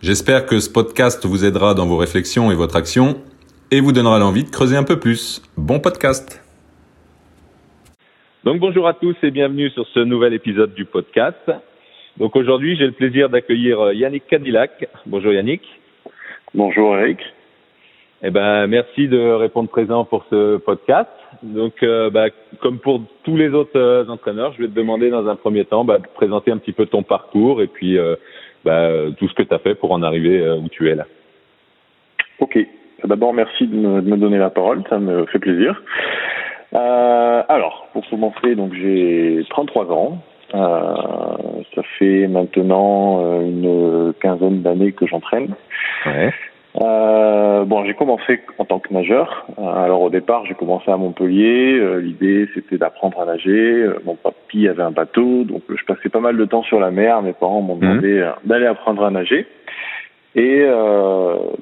J'espère que ce podcast vous aidera dans vos réflexions et votre action et vous donnera l'envie de creuser un peu plus. Bon podcast Donc bonjour à tous et bienvenue sur ce nouvel épisode du podcast. Donc aujourd'hui, j'ai le plaisir d'accueillir euh, Yannick Cadillac. Bonjour Yannick. Bonjour Eric. Eh ben, merci de répondre présent pour ce podcast. Donc, euh, bah, comme pour tous les autres euh, entraîneurs, je vais te demander dans un premier temps bah, de présenter un petit peu ton parcours et puis euh, bah, tout ce que tu as fait pour en arriver où tu es là. Ok. D'abord, merci de me, de me, donner la parole, ça me fait plaisir. alors, pour commencer, donc j'ai 33 ans. ça fait maintenant une quinzaine d'années que j'entraîne. Ouais. Euh, bon, j'ai commencé en tant que nageur. Euh, alors au départ, j'ai commencé à Montpellier. Euh, L'idée, c'était d'apprendre à nager. Euh, mon papy avait un bateau, donc je passais pas mal de temps sur la mer. Mes parents m'ont demandé mmh. d'aller apprendre à nager. Et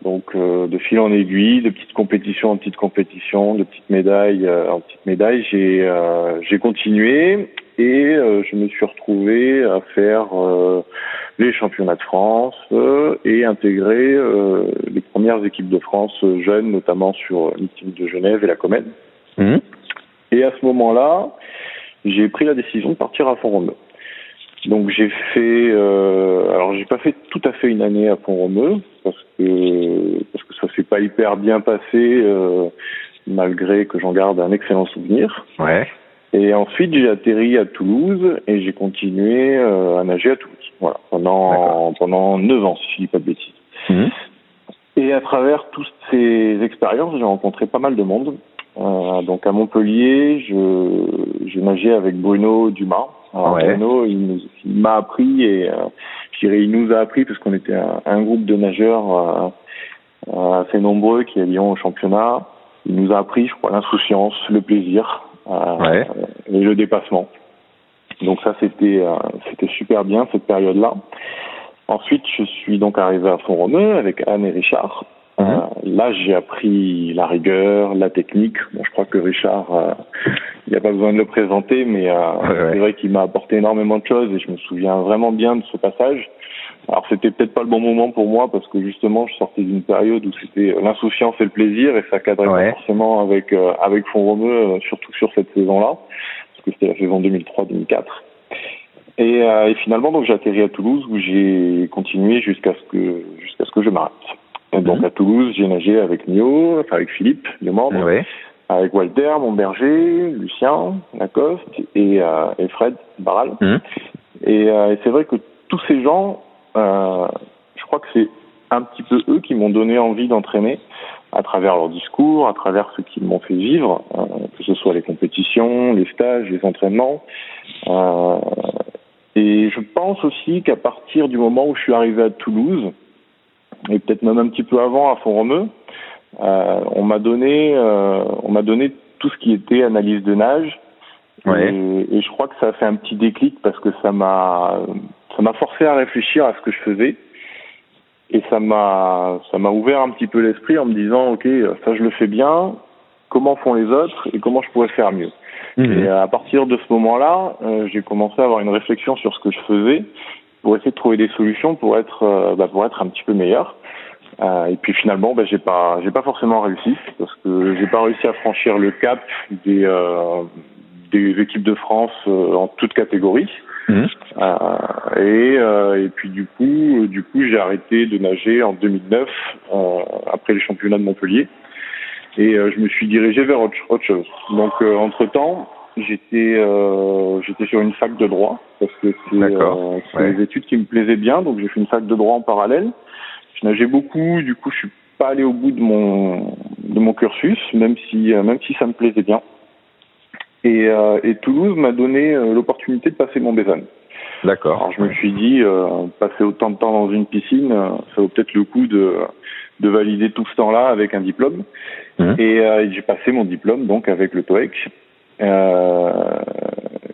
donc de fil en aiguille, de petites compétitions en petites compétitions, de petites médailles en petites médailles, j'ai j'ai continué et je me suis retrouvé à faire les championnats de France euh, et intégrer euh, les premières équipes de France jeunes, notamment sur l'ultime de Genève et la Comène. Mmh. Et à ce moment-là, j'ai pris la décision de partir à Font-Romeu. Donc j'ai fait, euh, alors j'ai pas fait tout à fait une année à Font-Romeu parce que parce que ça s'est pas hyper bien passé euh, malgré que j'en garde un excellent souvenir. Ouais. Et ensuite, j'ai atterri à Toulouse et j'ai continué euh, à nager à Toulouse. Voilà, pendant pendant neuf ans, si je dis pas de bêtises. Mmh. Et à travers toutes ces expériences, j'ai rencontré pas mal de monde. Euh, donc à Montpellier, je j'ai nagé avec Bruno Dumas. Alors, ouais. Bruno, il, m'a appris et euh, je dirais il nous a appris parce qu'on était un, un, groupe de nageurs euh, assez nombreux qui allions au championnat. Il nous a appris, je crois, l'insouciance, le plaisir, ouais. et le dépassement. Donc ça c'était euh, c'était super bien cette période-là. Ensuite je suis donc arrivé à Font-Romeu avec Anne et Richard. Mmh. Euh, là j'ai appris la rigueur, la technique. Bon je crois que Richard il n'y a pas besoin de le présenter mais ouais, ouais. c'est vrai qu'il m'a apporté énormément de choses et je me souviens vraiment bien de ce passage. Alors c'était peut-être pas le bon moment pour moi parce que justement je sortais d'une période où c'était l'insouciance et le plaisir et ça cadrait ouais. pas forcément avec euh, avec Font-Romeu euh, surtout sur cette saison-là parce que c'était la saison 2003-2004. Et, euh, et, finalement donc j'ai atterri à Toulouse où j'ai continué jusqu'à ce que jusqu'à ce que je m'arrête. Et donc mmh. à Toulouse j'ai nagé avec Mio, enfin avec Philippe, le membre, ouais. avec Walter, Montberger, Lucien, Lacoste et, euh, et Fred Barral. Mmh. Et, et c'est vrai que tous ces gens euh, je crois que c'est un petit peu eux qui m'ont donné envie d'entraîner à travers leur discours, à travers ce qu'ils m'ont fait vivre, euh, que ce soit les compétitions, les stages, les entraînements. Euh, et je pense aussi qu'à partir du moment où je suis arrivé à Toulouse, et peut-être même un petit peu avant à Font-Romeu, euh, on m'a donné, on m'a donné tout ce qui était analyse de nage. Ouais. Et, et, je crois que ça a fait un petit déclic parce que ça m'a ça m'a forcé à réfléchir à ce que je faisais. Et ça m'a ça m'a ouvert un petit peu l'esprit en me disant ok ça je le fais bien. Comment font les autres et comment je pourrais faire mieux? Mmh. et à partir de ce moment-là euh, j'ai commencé à avoir une réflexion sur ce que je faisais pour essayer de trouver des solutions pour être euh, bah, pour être un petit peu meilleur. Euh, et puis finalement bah, j'ai pas j'ai pas forcément réussi parce que j'ai pas réussi à franchir le cap des euh, des équipes de France euh, en toutes catégories Mmh. Euh, et, euh, et puis du coup, du coup, j'ai arrêté de nager en 2009 euh, après les championnats de Montpellier et je me suis dirigé vers autre, autre chose. Donc entre temps, j'étais j'étais sur une fac de droit parce que c'est ouais. des études qui me plaisaient bien, donc j'ai fait une fac de droit en parallèle. Je nageais beaucoup, du coup, je suis pas allé au bout de mon de mon cursus, même si même si ça me plaisait bien. Et, euh, et, Toulouse m'a donné euh, l'opportunité de passer mon Bézanne. D'accord. Alors je me suis dit, euh, passer autant de temps dans une piscine, ça vaut peut-être le coup de, de valider tout ce temps-là avec un diplôme. Mhm. Et euh, j'ai passé mon diplôme donc avec le TOEIC. Euh,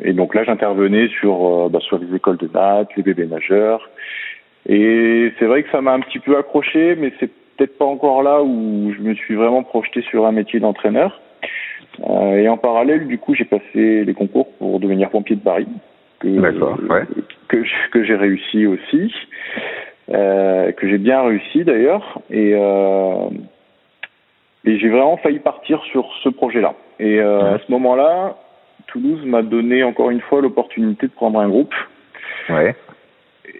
et donc là, j'intervenais sur euh, bah, sur les écoles de natte, les bébés nageurs. Et c'est vrai que ça m'a un petit peu accroché, mais c'est peut-être pas encore là où je me suis vraiment projeté sur un métier d'entraîneur. Euh, et en parallèle, du coup, j'ai passé les concours pour devenir pompier de Paris, que ouais. que j'ai réussi aussi, euh, que j'ai bien réussi d'ailleurs. Et euh, et j'ai vraiment failli partir sur ce projet-là. Et euh, Ouais. à ce moment-là, Toulouse m'a donné encore une fois l'opportunité de prendre un groupe. Ouais.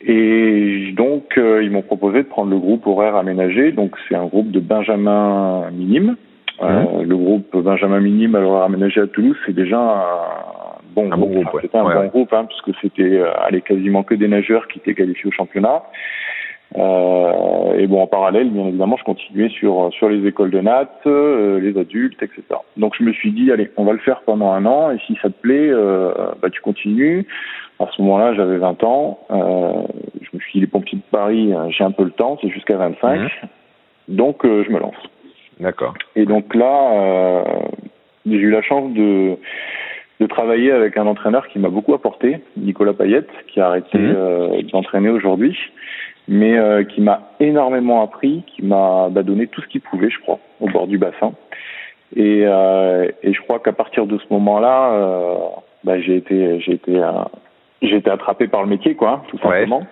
Et donc, euh, ils m'ont proposé de prendre le groupe horaire aménagé. Donc, c'est un groupe de Benjamin Minime. Euh, le groupe Benjamin Minime à l'horaire aménagé à Toulouse, c'est déjà un bon Un bon groupe. groupe, ouais. C'était un Ouais, bon ouais. groupe, hein, puisque c'était euh, allez, quasiment que des nageurs qui étaient qualifiés au championnat. Euh, et bon, en parallèle, bien évidemment, je continuais sur sur les écoles de natte, euh, les adultes, etc. Donc, je me suis dit, allez, on va le faire pendant un an, et si ça te plaît, euh, bah, tu continues. À ce moment-là, j'avais 20 ans. Euh, je me suis dit, les pompiers de Paris, j'ai un peu le temps, c'est jusqu'à 25. Mhm. Donc, euh, je me lance. D'accord. Et donc là, euh, j'ai eu la chance de, de travailler avec un entraîneur qui m'a beaucoup apporté, Nicolas Payette, qui a arrêté Mhm. euh, d'entraîner aujourd'hui, mais euh, qui m'a énormément appris, qui m'a bah, donné tout ce qu'il pouvait, je crois, au bord du bassin. Et, euh, et je crois qu'à partir de ce moment-là, bah, j'ai été, j'ai été, j'ai été attrapé par le métier, quoi, tout simplement.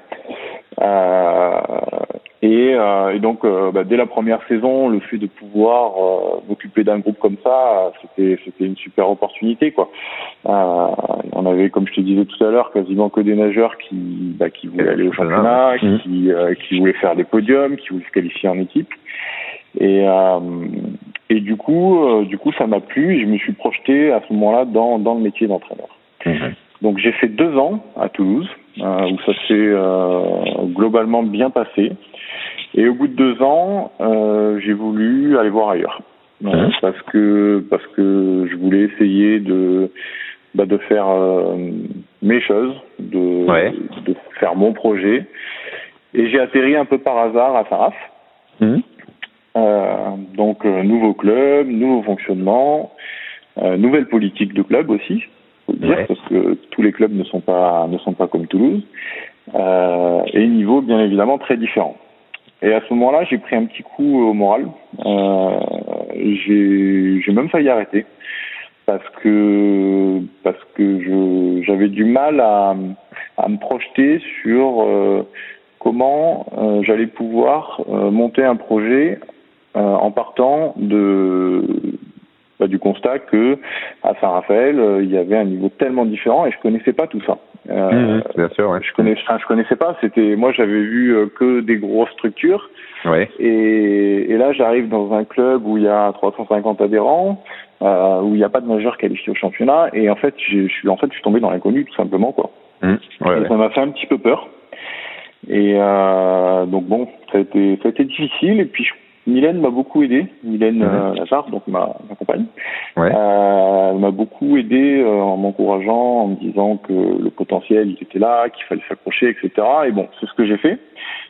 Et, euh, et donc, euh, bah, dès la première saison, le fait de pouvoir euh, m'occuper d'un groupe comme ça, c'était c'était une super opportunité, quoi. Euh, on avait, comme je te disais tout à l'heure, quasiment que des nageurs qui bah, qui voulaient aller au championnat, Mhm. qui euh, qui voulaient faire des podiums, qui voulaient se qualifier en équipe. Et euh, et du coup, euh, du coup, ça m'a plu. Et je me suis projeté à ce moment-là dans dans le métier d'entraîneur. Mhm. Donc j'ai fait deux ans à Toulouse, euh, où ça s'est euh, globalement bien passé. Et au bout de deux ans, euh, j'ai voulu aller voir ailleurs, Euh, Mhm. parce que parce que je voulais essayer de bah, de faire euh, mes choses, de Ouais. de faire mon projet. Et j'ai atterri un peu par hasard à Saint-Raph. Mhm. Euh, donc euh, nouveau club, nouveau fonctionnement, euh, nouvelle politique de club aussi, faut le dire, Ouais. parce que tous les clubs ne sont pas ne sont pas comme Toulouse, euh, et niveau bien évidemment très différent. Et à ce moment-là, j'ai pris un petit coup au moral. Euh, j'ai même failli arrêter parce que parce que j'avais du mal à à me projeter sur euh, comment euh, j'allais pouvoir euh, monter un projet euh, en partant de bah, du constat que à Saint-Raphaël euh, il y avait un niveau tellement différent et je connaissais pas tout ça. Euh. Bien sûr, ouais. Je connais, enfin, je connaissais pas. C'était moi j'avais vu euh, que des grosses structures Ouais. et, et là j'arrive dans un club où il y a 350 adhérents, euh, où il n'y a pas de nageurs qualifiés au championnat et en fait je suis en fait je suis tombé dans l'inconnu tout simplement quoi. Ouais, Et ouais. ça m'a fait un petit peu peur. Et euh, donc bon, ça a été ça a été difficile. Et puis je- Mylène m'a beaucoup aidé, Mylène Lazare, donc ma, ma compagne, Ouais. euh, elle m'a beaucoup aidé euh, en m'encourageant, en me disant que le potentiel il était là, qu'il fallait s'accrocher, etc. Et bon, c'est ce que j'ai fait.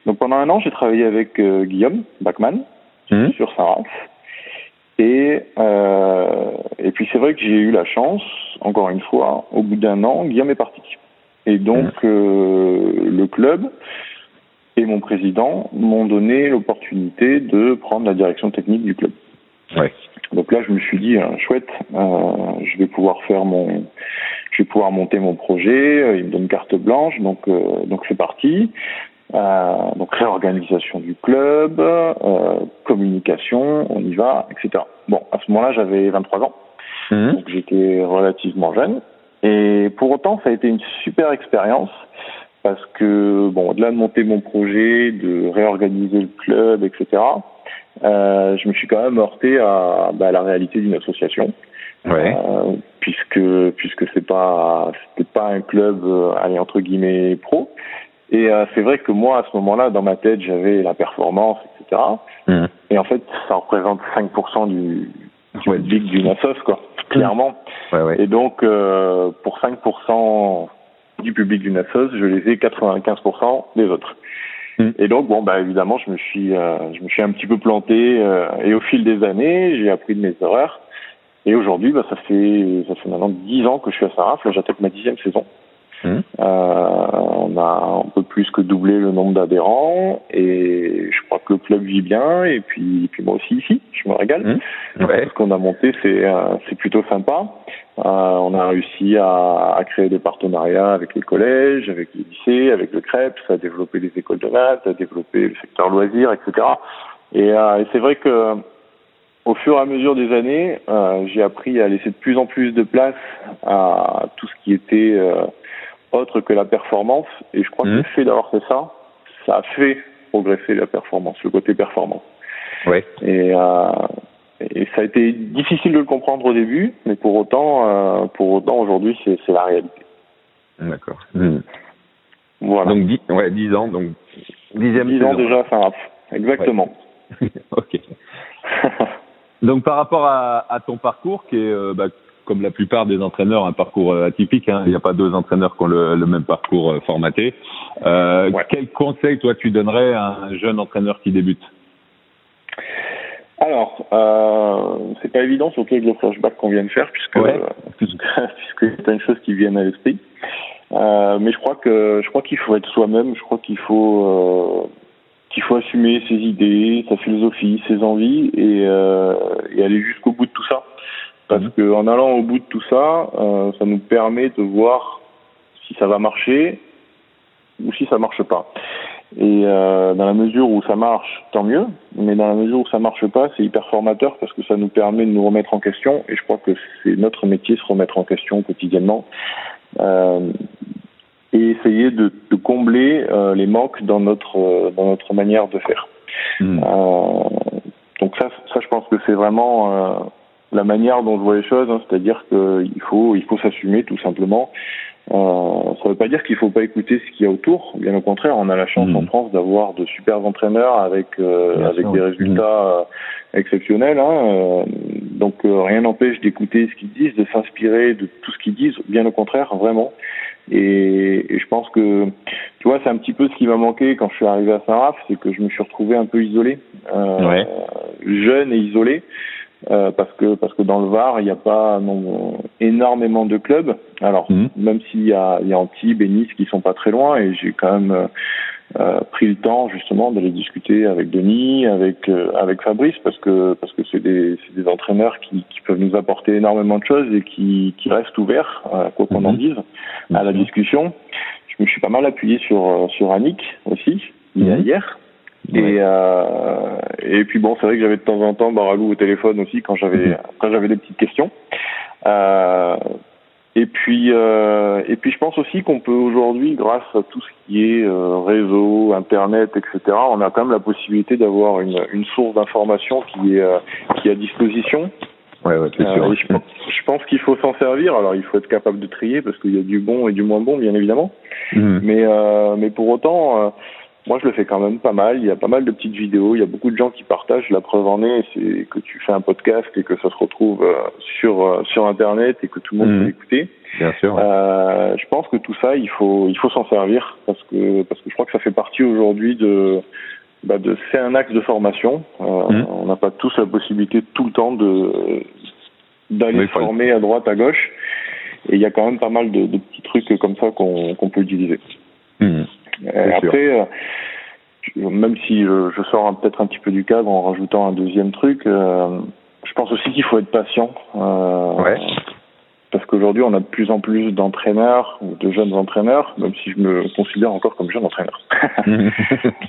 Donc pendant un an, j'ai travaillé avec euh, Guillaume Bachmann Mhm. sur Saint-Raph. Et, euh, et puis c'est vrai que j'ai eu la chance, encore une fois, au bout d'un an, Guillaume est parti. Et donc euh, le club et mon président m'ont donné l'opportunité de prendre la direction technique du club. Ouais. Donc là, je me suis dit, euh, chouette, euh, je vais pouvoir faire mon, je vais pouvoir monter mon projet. euh, Il me donne carte blanche, donc euh, donc c'est parti. Euh, donc réorganisation du club, euh, communication, on y va, etc. Bon, à ce moment-là, j'avais 23 ans, Mhm. donc j'étais relativement jeune. Et pour autant, ça a été une super expérience parce que, bon, au-delà de monter mon projet, de réorganiser le club, etc., euh, je me suis quand même heurté à, bah, à la réalité d'une association. Ouais. Euh, puisque puisque c'est pas c'était pas un club euh, allez entre guillemets pro et euh, c'est vrai que moi à ce moment-là dans ma tête j'avais la performance etc Mhm. et en fait ça représente 5% du du Ouais. public d'une assos quoi clairement Ouais, ouais. et donc euh, pour 5% du public d'une assos je les ai 95% des autres Mm. Et donc bon bah évidemment je me suis je me suis un petit peu planté et au fil des années j'ai appris de mes erreurs et aujourd'hui bah ça fait ça fait maintenant dix ans que je suis à Saraf là j'attaque ma dixième saison. Mmh. Euh, on a un peu plus que doublé le nombre d'adhérents et je crois que le club vit bien et puis, puis moi aussi ici, je me régale. Mmh. Ouais. Ce qu'on a monté, c'est euh, c'est plutôt sympa. Euh, on a réussi à, à, créer des partenariats avec les collèges, avec les lycées, avec le CREPS, à développer des écoles de maths, à développer le secteur loisirs, etc. Et, euh, et c'est vrai que au fur et à mesure des années, euh, j'ai appris à laisser de plus en plus de place à tout ce qui était euh, autre que la performance. Et je crois que le mmh. fait d'avoir fait ça, ça a fait progresser la performance, le côté performance. Ouais. Et, euh, et ça a été difficile de le comprendre au début, mais pour autant, euh, pour autant aujourd'hui, c'est, c'est la réalité. D'accord. Mmh. Voilà. Donc 10, ouais, 10 ans, donc dixième 10 ans déjà, ça Exactement. Ouais. ok. donc par rapport à, à, ton parcours, qui est euh, bah, comme la plupart des entraîneurs, un parcours euh, atypique. Hein. Il n'y a pas deux entraîneurs qui ont le, même parcours euh, formaté. Euh, Quel conseil, toi, tu donnerais à un jeune entraîneur qui débute? Alors, euh, c'est pas évident, surtout avec le flashback qu'on vient de faire, puisque ouais. puisque, puisque c'est une chose qui vient à l'esprit. Euh, mais je crois que je crois qu'il faut être soi-même. Je crois qu'il faut qu'il faut assumer ses idées, sa philosophie, ses envies et, et aller jusqu'au bout de tout ça. Parce qu'en allant au bout de tout ça, euh, ça nous permet de voir si ça va marcher ou si ça marche pas. Et euh, dans la mesure où ça marche, tant mieux. Mais dans la mesure où ça marche pas, c'est hyper formateur parce que ça nous permet de nous remettre en question. Et je crois que c'est notre métier se remettre en question quotidiennement euh, et essayer de, de combler euh, les manques dans notre euh, dans notre manière de faire. Mhm. Euh, donc ça, ça, je pense que c'est vraiment la manière dont je vois les choses, hein, c'est-à-dire qu'il faut il faut s'assumer tout simplement. Euh, ça ne veut pas dire qu'il ne faut pas écouter ce qu'il y a autour. Bien au contraire, on a la chance en mmh. France d'avoir de super entraîneurs avec euh, avec des résultats mmh. euh, exceptionnels. Hein, euh, donc rien n'empêche d'écouter ce qu'ils disent, de s'inspirer de tout ce qu'ils disent. Bien au contraire, vraiment. Et, et, je pense que, tu vois, c'est un petit peu ce qui m'a manqué quand je suis arrivé à Saint-Raph, c'est que je me suis retrouvé un peu isolé, ouais. jeune et isolé. Euh, parce que parce que dans le Var il n'y a pas non, énormément de clubs. Alors mmh. même s'il y a, il y a Antibes et Nice qui sont pas très loin et j'ai quand même euh, pris le temps justement d'aller discuter avec Denis, avec euh, avec Fabrice parce que parce que c'est des c'est des entraîneurs qui, qui peuvent nous apporter énormément de choses et qui qui restent ouverts euh, quoi qu'on mmh. en dise à la discussion. Je me suis pas mal appuyé sur sur Annick aussi mmh. hier et, euh, et puis bon, c'est vrai que j'avais de temps en temps Baralou au téléphone aussi quand j'avais mhm. quand j'avais des petites questions. Euh, et puis euh, et puis je pense aussi qu'on peut aujourd'hui, grâce à tout ce qui est réseau, internet, etc., on a quand même la possibilité d'avoir une, une source d'information qui est qui est à disposition. Ouais, ouais, c'est sûr. Je, je, pense qu'il faut s'en servir. Alors il faut être capable de trier parce qu'il y a du bon et du moins bon, bien évidemment. Mhm. Mais mais pour autant moi, je le fais quand même pas mal. Il y a pas mal de petites vidéos. Il y a beaucoup de gens qui partagent. La preuve en est, c'est que tu fais un podcast et que ça se retrouve euh, sur euh, sur Internet et que tout le monde mmh. peut écouter. Bien sûr. Euh, je pense que tout ça, il faut il faut s'en servir parce que parce que je crois que ça fait partie aujourd'hui de bah de c'est un axe de formation. Euh, mmh. On n'a pas tous la possibilité tout le temps de d'aller former à droite à gauche. Et il y a quand même pas mal de, de petits trucs comme ça qu'on qu'on peut utiliser. Euh, après, euh, même si je, je sors peut-être un petit peu du cadre en rajoutant un deuxième truc, euh, je pense aussi qu'il faut être patient. ouais. Parce qu'aujourd'hui, on a de plus en plus d'entraîneurs ou de jeunes entraîneurs, même si je me considère encore comme jeune entraîneur,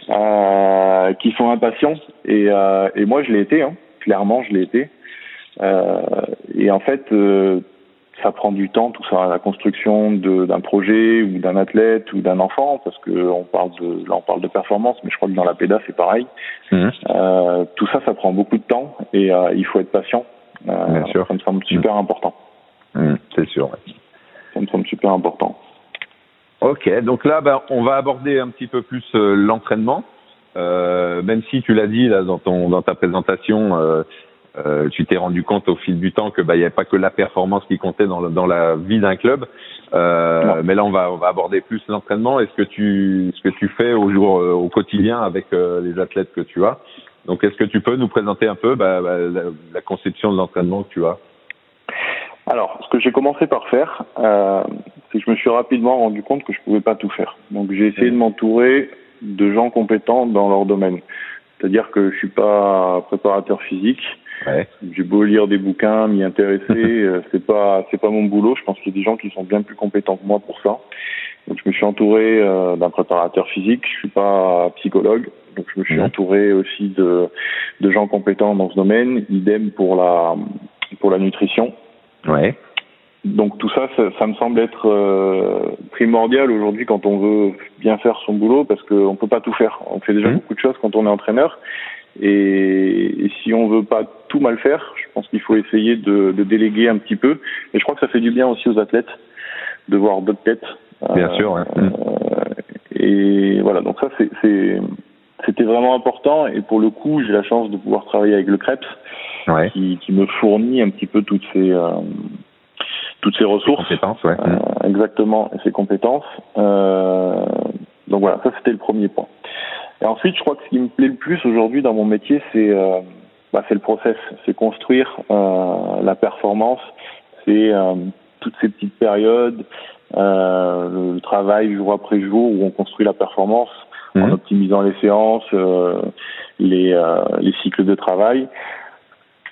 euh, qui sont impatients. Et, euh, et moi, je l'ai été, hein. clairement, je l'ai été. Euh, et en fait, ça prend du temps, tout ça, la construction d'un projet ou d'un athlète ou d'un enfant, parce que on parle de, là on parle de performance, mais je crois que dans la PEDA c'est pareil. Mmh. Euh, tout ça, ça prend beaucoup de temps et euh, il faut être patient. Euh, Bien sûr. Ça me semble super mmh. important. Mmh, c'est sûr. Ouais. Ça me semble super important. Ok, donc là, ben, on va aborder un petit peu plus euh, l'entraînement. Même si tu l'as dit là dans ton dans ta présentation, euh, tu t'es rendu compte au fil du temps que bah il n'y avait pas que la performance qui comptait dans, dans la vie d'un club. Euh, mais là, on va, on va aborder plus l'entraînement et ce que tu ce que tu fais au jour au quotidien avec les athlètes que tu as? Donc, est-ce que tu peux nous présenter un peu bah, bah, la, la, conception de l'entraînement que tu as? Alors, ce que j'ai commencé par faire, euh, c'est que je me suis rapidement rendu compte que je pouvais pas tout faire. Donc, j'ai essayé de m'entourer de gens compétents dans leur domaine. C'est-à-dire que je suis pas préparateur physique. Ouais. J'ai beau lire des bouquins, m'y intéresser, euh, c'est pas c'est pas mon boulot. Je pense qu'il y a des gens qui sont bien plus compétents que moi pour ça. Donc je me suis entouré euh, d'un préparateur physique. Je suis pas psychologue, donc je me suis entouré aussi de de gens compétents dans ce domaine. Idem pour la pour la nutrition. Ouais. Donc tout ça, ça, me semble être euh, primordial aujourd'hui quand on veut bien faire son boulot parce qu'on peut pas tout faire. On fait déjà mmh. beaucoup de choses quand on est entraîneur. Et, et, si on veut pas tout mal faire, je pense qu'il faut essayer de, de, déléguer un petit peu. Et je crois que ça fait du bien aussi aux athlètes de voir d'autres têtes. Bien euh, sûr. Ouais. Euh, et voilà, donc ça c'était vraiment important. Et pour le coup, j'ai la chance de pouvoir travailler avec le Krebs, ouais. qui, qui, me fournit un petit peu toutes ces euh, toutes ces ressources. Compétences, ouais. Euh, exactement, et ses compétences. Euh, donc voilà, ça c'était le premier point. Et ensuite, je crois que ce qui me plaît le plus aujourd'hui dans mon métier, c'est euh, bah, c'est le process, c'est construire euh, la performance, c'est euh, toutes ces petites périodes, le travail jour après jour où on construit la performance en mhm. optimisant les séances, les, les cycles de travail.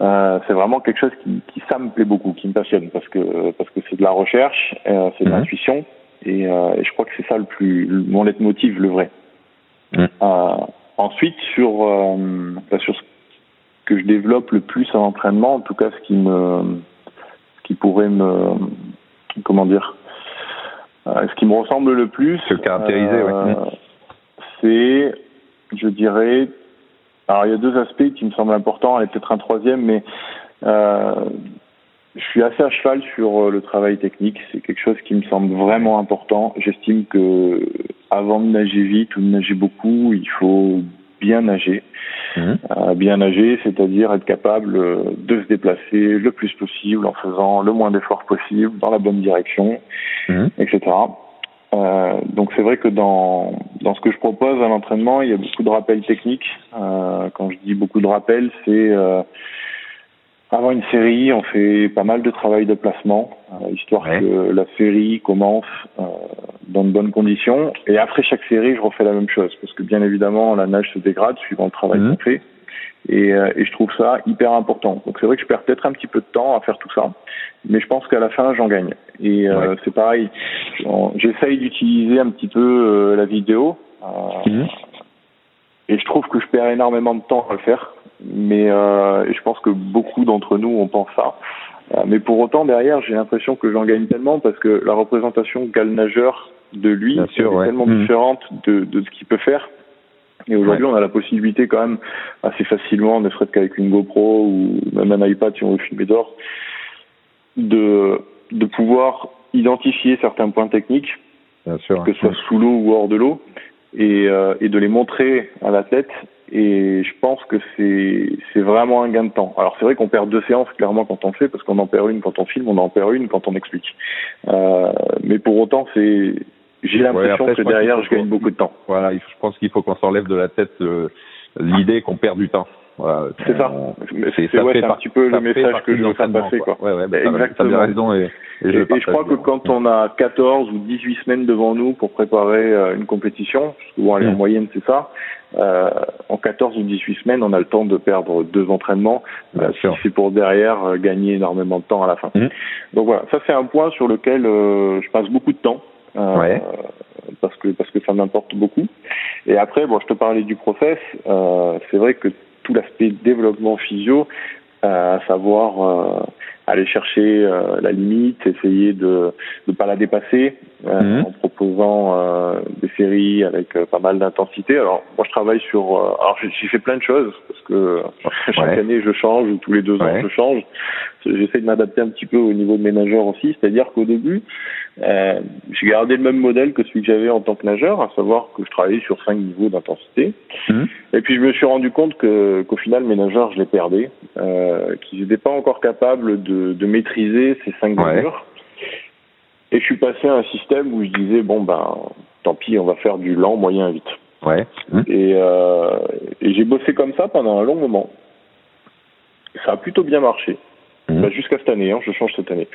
Euh, c'est vraiment quelque chose qui, qui, ça me plaît beaucoup, qui me passionne parce que parce que c'est de la recherche, euh, c'est de mhm. l'intuition et, euh, et, je crois que c'est ça le plus mon leitmotiv le vrai. Mhm. Euh, ensuite sur euh, bah, sur ce que je développe le plus en entraînement, en tout cas ce qui me ce qui pourrait me comment dire ce qui me ressemble le plus, se caractériser, ouais. c'est je dirais alors il y a deux aspects qui me semblent importants, et peut-être un troisième, mais euh, je suis assez à cheval sur euh, le travail technique. C'est quelque chose qui me semble vraiment important. J'estime que avant de nager vite ou de nager beaucoup, il faut bien nager. Mmh. Euh, bien nager, c'est-à-dire être capable euh, de se déplacer le plus possible en faisant le moins d'efforts possible dans la bonne direction, mmh. etc. Euh, donc c'est vrai que dans, dans ce que je propose à l'entraînement, il y a beaucoup de rappels techniques. Euh, quand je dis beaucoup de rappels, c'est euh, avant une série, on fait pas mal de travail de placement, euh, histoire que la série commence euh, dans de bonnes conditions. Et après chaque série, je refais la même chose, parce que bien évidemment, la nage se dégrade suivant le travail mmh. qu'on fait. Et, euh, et, je trouve ça hyper important. Donc c'est vrai que je perds peut-être un petit peu de temps à faire tout ça, mais je pense qu'à la fin j'en gagne. Et euh, c'est pareil, j'essaye d'utiliser un petit peu euh, la vidéo, mmh. et je trouve que je perds énormément de temps à le faire. Mais je pense que beaucoup d'entre nous on pense ça. mais pour autant derrière j'ai l'impression que j'en gagne tellement parce que la représentation qu'a le nageur de lui est tellement mmh. différente de, de ce qu'il peut faire et aujourd'hui, on a la possibilité quand même assez facilement, ne serait-ce qu'avec une GoPro ou même un iPad si on veut filmer d'or, de, de pouvoir identifier certains points techniques, Bien sûr, que ce soit sous l'eau ou hors de l'eau, et, euh, et de les montrer à l'athlète. Et je pense que c'est c'est vraiment un gain de temps. Alors c'est vrai qu'on perd deux séances clairement quand on fait, parce qu'on en perd une quand on filme, on en perd une quand on explique. Euh, mais pour autant, c'est j'ai l'impression que derrière, je gagne beaucoup de temps. Voilà, je pense qu'il faut qu'on s'enlève de la tête euh, l'idée qu'on perd du temps. Voilà, c'est ça. C'est ouais, un petit peu le message que je veux faire passer. Quoi. Ouais, ouais, bah, Exactement. raison et, et, je, et je crois que quand on a 14 ou 18 semaines devant nous pour préparer euh, une compétition, souvent en mm. moyenne c'est ça, euh, en 14 ou 18 semaines, on a le temps de perdre deux entraînements, euh, c'est pour derrière euh, gagner énormément de temps à la fin. Mm. Donc voilà, ça c'est un point sur lequel euh, je passe beaucoup de temps. Euh, ouais. parce que parce que ça m'importe beaucoup. Et après, bon, je te parlais du process. Euh, c'est vrai que tout l'aspect développement physio, euh, à savoir aller chercher la limite, essayer de ne pas la dépasser mhm. en proposant des séries avec pas mal d'intensité. Alors moi je travaille sur alors j'ai fait plein de choses parce que chaque année je change ou tous les deux ans je change. J'essaie de m'adapter un petit peu au niveau de mes nageurs aussi, c'est-à-dire qu'au début Euh, j'ai gardé le même modèle que celui que j'avais en tant que nageur, à savoir que je travaillais sur cinq niveaux d'intensité. Mhm. Et puis je me suis rendu compte que qu'au final mes nageurs je les perdais, euh, qu'ils n'étaient pas encore capables de, de maîtriser ces cinq Ouais. mesures. Et je suis passé à un système où je disais bon ben tant pis on va faire du lent, moyen, vite. Ouais. Mhm. Et, euh, et j'ai bossé comme ça pendant un long moment. Ça a plutôt bien marché. Bah, Jusqu'à cette année, hein, je change cette année.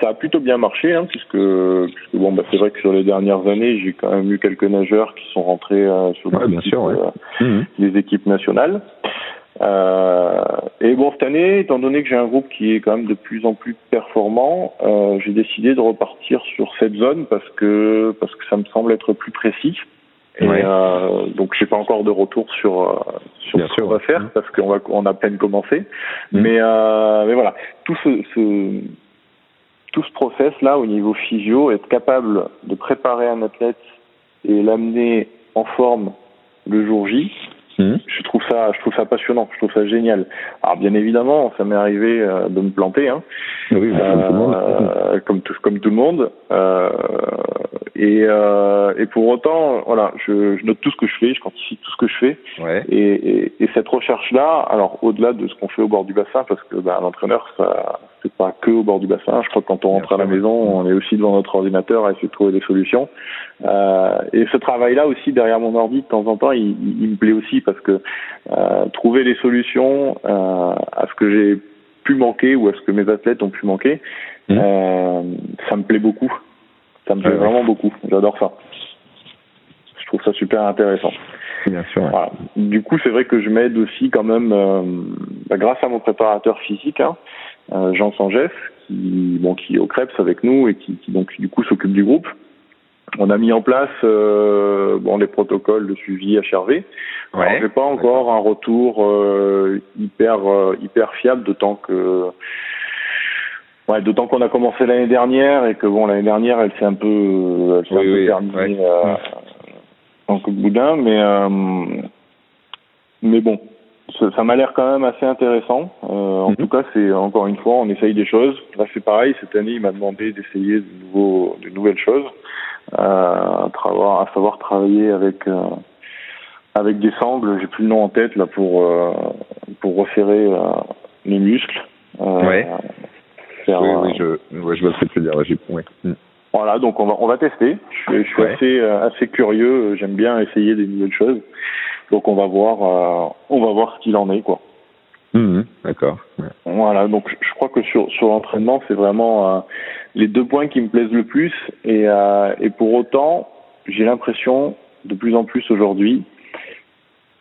Ça a plutôt bien marché, hein, puisque, puisque bon, bah, c'est vrai que sur les dernières années, j'ai quand même eu quelques nageurs qui sont rentrés euh, sur Ouais, bien équipes, sûr, ouais. euh, Mhm. des équipes nationales. Euh, et bon, cette année, étant donné que j'ai un groupe qui est quand même de plus en plus performant, euh, j'ai décidé de repartir sur cette zone parce que parce que ça me semble être plus précis. Et Ouais. euh, donc, j'ai pas encore de retour sur euh, sur Bien ce qu'on va faire Mhm. parce qu'on va on a à peine commencé. Mhm. Mais euh, mais voilà, tout ce, ce tout ce process là au niveau physio, être capable de préparer un athlète et l'amener en forme le jour J. je trouve ça, je trouve ça passionnant, je trouve ça génial. Alors bien évidemment, ça m'est arrivé euh, de me planter, hein, Oui, bah, comme tout le monde. euh, comme tout, comme tout le monde. Euh, et, euh, et pour autant, voilà, je, je note tout ce que je fais, je quantifie tout ce que je fais. Ouais. Et, et, et cette recherche-là, alors au-delà de ce qu'on fait au bord du bassin, parce que bah, l'entraîneur, ça, c'est pas que au bord du bassin. Je crois que quand on rentre à la maison, on est aussi devant notre ordinateur à essayer de trouver des solutions. Euh, et ce travail-là aussi derrière mon ordi, de temps en temps, il, il me plaît aussi parce que euh, trouver des solutions euh, à ce que j'ai pu manquer ou à ce que mes athlètes ont pu manquer, Mhm. euh, ça me plaît beaucoup. Ça me plaît Ouais, ouais. vraiment beaucoup. J'adore ça. Je trouve ça super intéressant. Bien sûr. ouais. Voilà. Du coup, c'est vrai que je m'aide aussi quand même, euh, bah, grâce à mon préparateur physique, hein, Jean Sangès, qui, bon, qui est au Krebs avec nous et qui, qui donc du coup s'occupe du groupe. On a mis en place euh, bon les protocoles de suivi HRV. Alors, Ouais. j'ai pas encore un retour euh, hyper euh, hyper fiable, d'autant que ouais, d'autant qu'on a commencé l'année dernière et que bon l'année dernière elle s'est un peu elle s'est Oui, un peu oui, terminée ouais. euh, en coup de boudin, mais euh, mais bon, ça, m'a l'air quand même assez intéressant. Euh, en Mhm. tout cas, c'est encore une fois, on essaye des choses. Là, c'est pareil. Cette année, il m'a demandé d'essayer de nouveaux, de nouvelles choses, euh, à, savoir, à savoir travailler avec euh, avec des sangles. J'ai plus le nom en tête là pour euh, pour resserrer euh, les muscles. Euh, Ouais. faire, Oui, euh, oui, je, ouais, je vois ce que tu veux dire. ouais, ouais. Mhm. voilà, donc on va on va tester. Je, suis- je suis assez euh, assez curieux. J'aime bien essayer des nouvelles choses. Donc on va voir euh, on va voir ce qu'il en est quoi. Mhm. D'accord. Ouais. Voilà, donc je- je crois que sur sur l'entraînement c'est vraiment euh, les deux points qui me plaisent le plus et euh, et pour autant j'ai l'impression de plus en plus aujourd'hui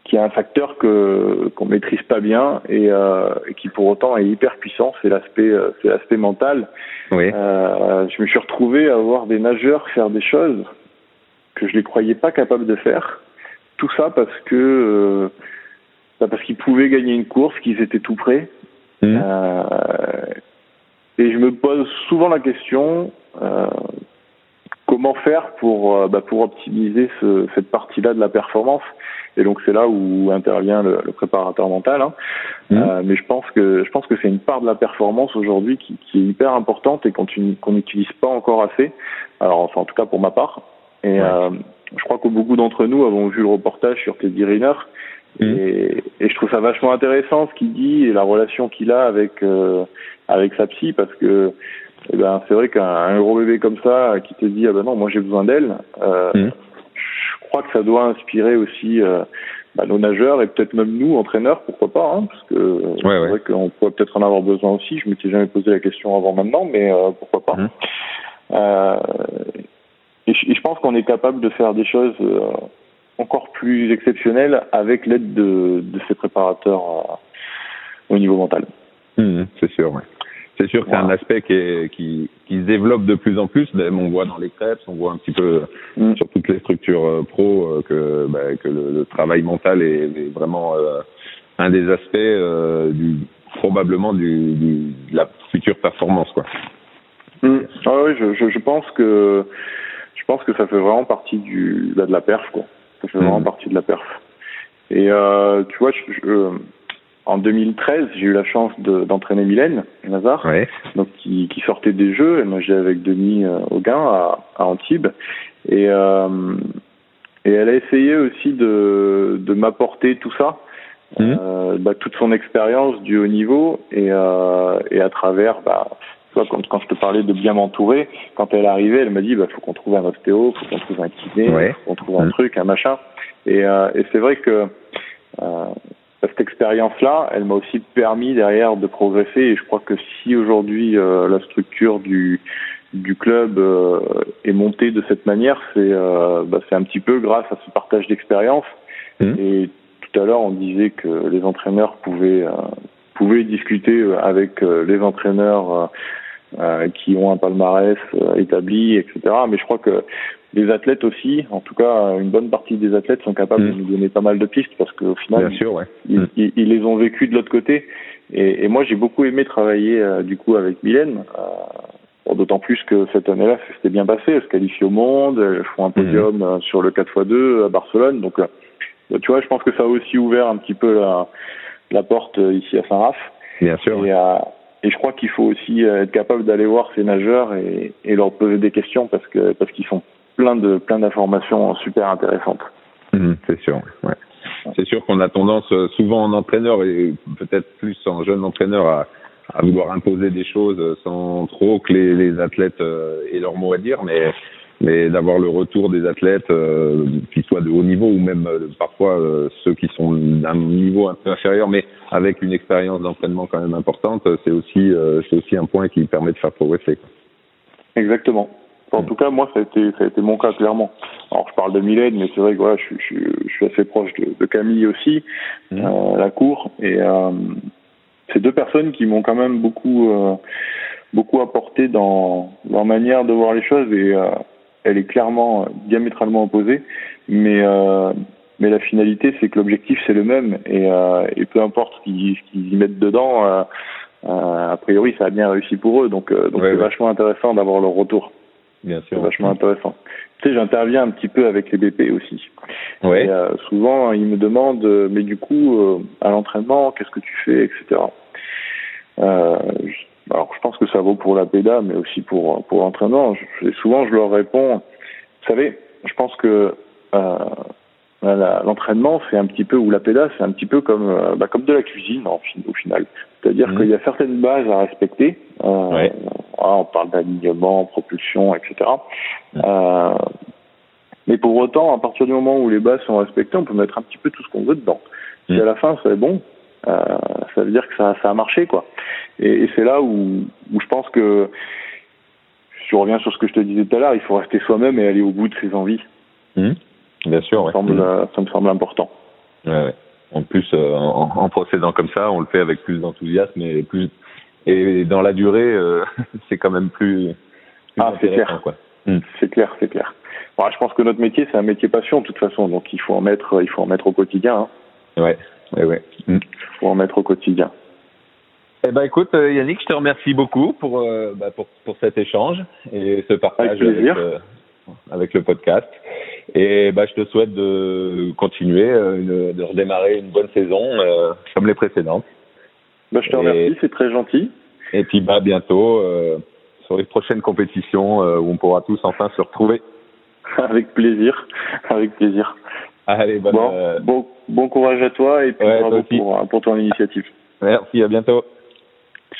qu'il y a un facteur que qu'on maîtrise pas bien et, euh, et qui pour autant est hyper puissant, c'est l'aspect euh, c'est l'aspect mental. Oui. Euh, je me suis retrouvé à voir des nageurs faire des choses que je les croyais pas capables de faire. Tout ça parce que euh, bah, parce qu'ils pouvaient gagner une course, qu'ils étaient tout prêts. Mhm. Euh, et je me pose souvent la question euh, comment faire pour bah, pour optimiser ce, cette partie-là de la performance. Et donc c'est là où intervient le, le préparateur mental. hein. Euh, mais je pense que je pense que c'est une part de la performance aujourd'hui qui, qui est hyper importante et qu'on qu'on n'utilise pas encore assez. Alors enfin en tout cas pour ma part. Et Ouais. euh, je crois que beaucoup d'entre nous avons vu le reportage sur Teddy Riner. Mhm. Et, et je trouve ça vachement intéressant ce qu'il dit et la relation qu'il a avec euh, avec sa psy parce que eh ben c'est vrai qu'un un gros bébé comme ça qui te dit ah ben non moi j'ai besoin d'elle euh, Mhm. je crois que ça doit inspirer aussi euh, bah, nos nageurs et peut-être même nous entraîneurs pourquoi pas hein, parce que euh, c'est ouais. vrai qu'on pourrait peut-être en avoir besoin aussi je m'étais jamais posé la question avant maintenant mais euh, pourquoi pas Mhm. Euh, et, je, et je pense qu'on est capable de faire des choses euh, encore plus exceptionnelles avec l'aide de, de ces préparateurs euh, au niveau mental. Mhm, c'est sûr, ouais. C'est sûr que c'est un aspect qui, est, qui, qui se développe de plus en plus. Même on voit dans les crêpes, on voit un petit peu Mm. sur toutes les structures euh, pro euh, que, bah, que le, le travail mental est, est vraiment euh, un des aspects euh, du probablement du, du, de la future performance, quoi. Mm. Ah oui, je, je, je pense que pense que ça fait vraiment partie du bah, de la perf quoi. Ça fait vraiment Mhm. partie de la perf. Et euh, tu vois, je, je- en 2013, j'ai eu la chance d'entraîner Mylène Nazar, donc qui, qui, sortait des jeux. Et moi, j'ai avec Denis euh, Auguin à, à Antibes. Et, euh, et elle a essayé aussi de, de m'apporter tout ça, mmh. euh, bah, toute son expérience du haut niveau et, euh, et à travers, bah, quand, quand je te parlais de bien m'entourer, quand elle est arrivée, elle m'a dit, bah, faut qu'on trouve un ostéo, faut qu'on trouve un kiné, faut qu'on trouve un mmh. truc, un machin. Et, euh, et c'est vrai que euh, cette expérience-là, elle m'a aussi permis derrière de progresser. Et je crois que si aujourd'hui euh, la structure du du club euh, est montée de cette manière, c'est euh, bah, c'est un petit peu grâce à ce partage d'expérience. Mmh. Et tout à l'heure, on disait que les entraîneurs pouvaient pouvaient discuter avec les entraîneurs qui ont un palmarès établi, etc. Mais je crois que les athlètes aussi, en tout cas une bonne partie des athlètes sont capables de mm. nous donner pas mal de pistes parce qu'au final, Bien sûr, ouais. Mm. ils, ils, les ont vécues de l'autre côté. Et, et, moi, j'ai beaucoup aimé travailler euh, du coup avec Mylène. Euh, D'autant plus que cette année-là, c'était bien passé. Elle se qualifie au monde, elle font un mm. podium mmh. sur le 4x2 à Barcelone. Donc, euh, tu vois, je pense que ça a aussi ouvert un petit peu la, la porte ici à Saint-Raph. Bien sûr. Et, et je crois qu'il faut aussi être capable d'aller voir ces nageurs et, et, leur poser des questions parce que parce qu'ils sont plein de plein d'informations super intéressantes. Mmh, c'est sûr. Ouais. C'est sûr qu'on a tendance euh, souvent en entraîneur et peut-être plus en jeune entraîneur à, à vouloir imposer des choses sans trop que les, les athlètes euh, aient leur mot à dire, mais mais d'avoir le retour des athlètes, euh, qu'ils soient de haut niveau ou même euh, parfois euh, ceux qui sont d'un niveau un peu inférieur, mais avec une expérience d'entraînement quand même importante, c'est aussi c'est aussi un point qui permet de faire progresser. Exactement. En tout cas, moi, ça a été, ça a été mon cas clairement. Alors, je parle de Mylène, mais c'est vrai que voilà, je, je, je, suis assez proche de, de Camille aussi, mmh. euh, la cour, et euh, c'est deux personnes qui m'ont quand même beaucoup, euh, beaucoup apporté dans leur manière de voir les choses, et euh, elle est clairement diamétralement opposée, mais euh, mais la finalité, c'est que l'objectif c'est le même, et, euh, et peu importe ce qu'ils y mettent dedans. a priori, ça a bien réussi pour eux, donc donc ouais, c'est ouais. vachement intéressant d'avoir leur retour. Bien sûr. C'est vachement intéressant. Tu sais, j'interviens un petit peu avec les BP aussi. Ouais. Et, euh, souvent, ils me demandent, euh, mais du coup, euh, à l'entraînement, qu'est-ce que tu fais, etc. Euh, alors, je pense que ça vaut pour la PEDA, mais aussi pour pour l'entraînement. Souvent, je leur réponds, vous savez, je pense que euh, l'entraînement, c'est un petit peu, ou la PEDA, c'est un petit peu comme, euh, bah, comme de la cuisine en, au final. C'est-à-dire mmh. qu'il y a certaines bases à respecter. Euh, ouais. on parle d'alignement, propulsion, etc. Mmh. Euh, mais pour autant, à partir du moment où les bases sont respectées, on peut mettre un petit peu tout ce qu'on veut dedans. Mmh. Si à la fin c'est bon, euh, ça veut dire que ça, ça a marché, quoi. Et, et c'est là où, où je pense que, je reviens sur ce que je te disais tout à l'heure, il faut rester soi-même et aller au bout de ses envies. Bien sûr, ça, me semble, ouais. ça me semble important. Ouais, ouais. En plus, euh, en, en, procédant comme ça, on le fait avec plus d'enthousiasme et plus et dans la durée, euh, c'est quand même plus. plus ah, c'est clair. Quoi. Mm. C'est clair, c'est clair. Bon, je pense que notre métier, c'est un métier passion de toute façon, donc il faut en mettre, il faut en mettre au quotidien. Hein. Ouais, ouais, ouais. Mm. Il faut en mettre au quotidien. Eh ben, écoute, euh, Yannick, je te remercie beaucoup pour, euh, bah, pour, pour cet échange et ce partage avec, avec, euh, avec le podcast. Et bah, je te souhaite de continuer, de redémarrer une bonne saison euh, comme les précédentes. Bah, je te remercie, c'est très gentil. Et puis bah, bientôt euh, sur les prochaines compétitions où on pourra tous enfin se retrouver. avec plaisir, avec plaisir. Allez, bonne, bon, bon, bon courage à toi et puis ouais, bravo pour, pour ton initiative. Merci, à bientôt.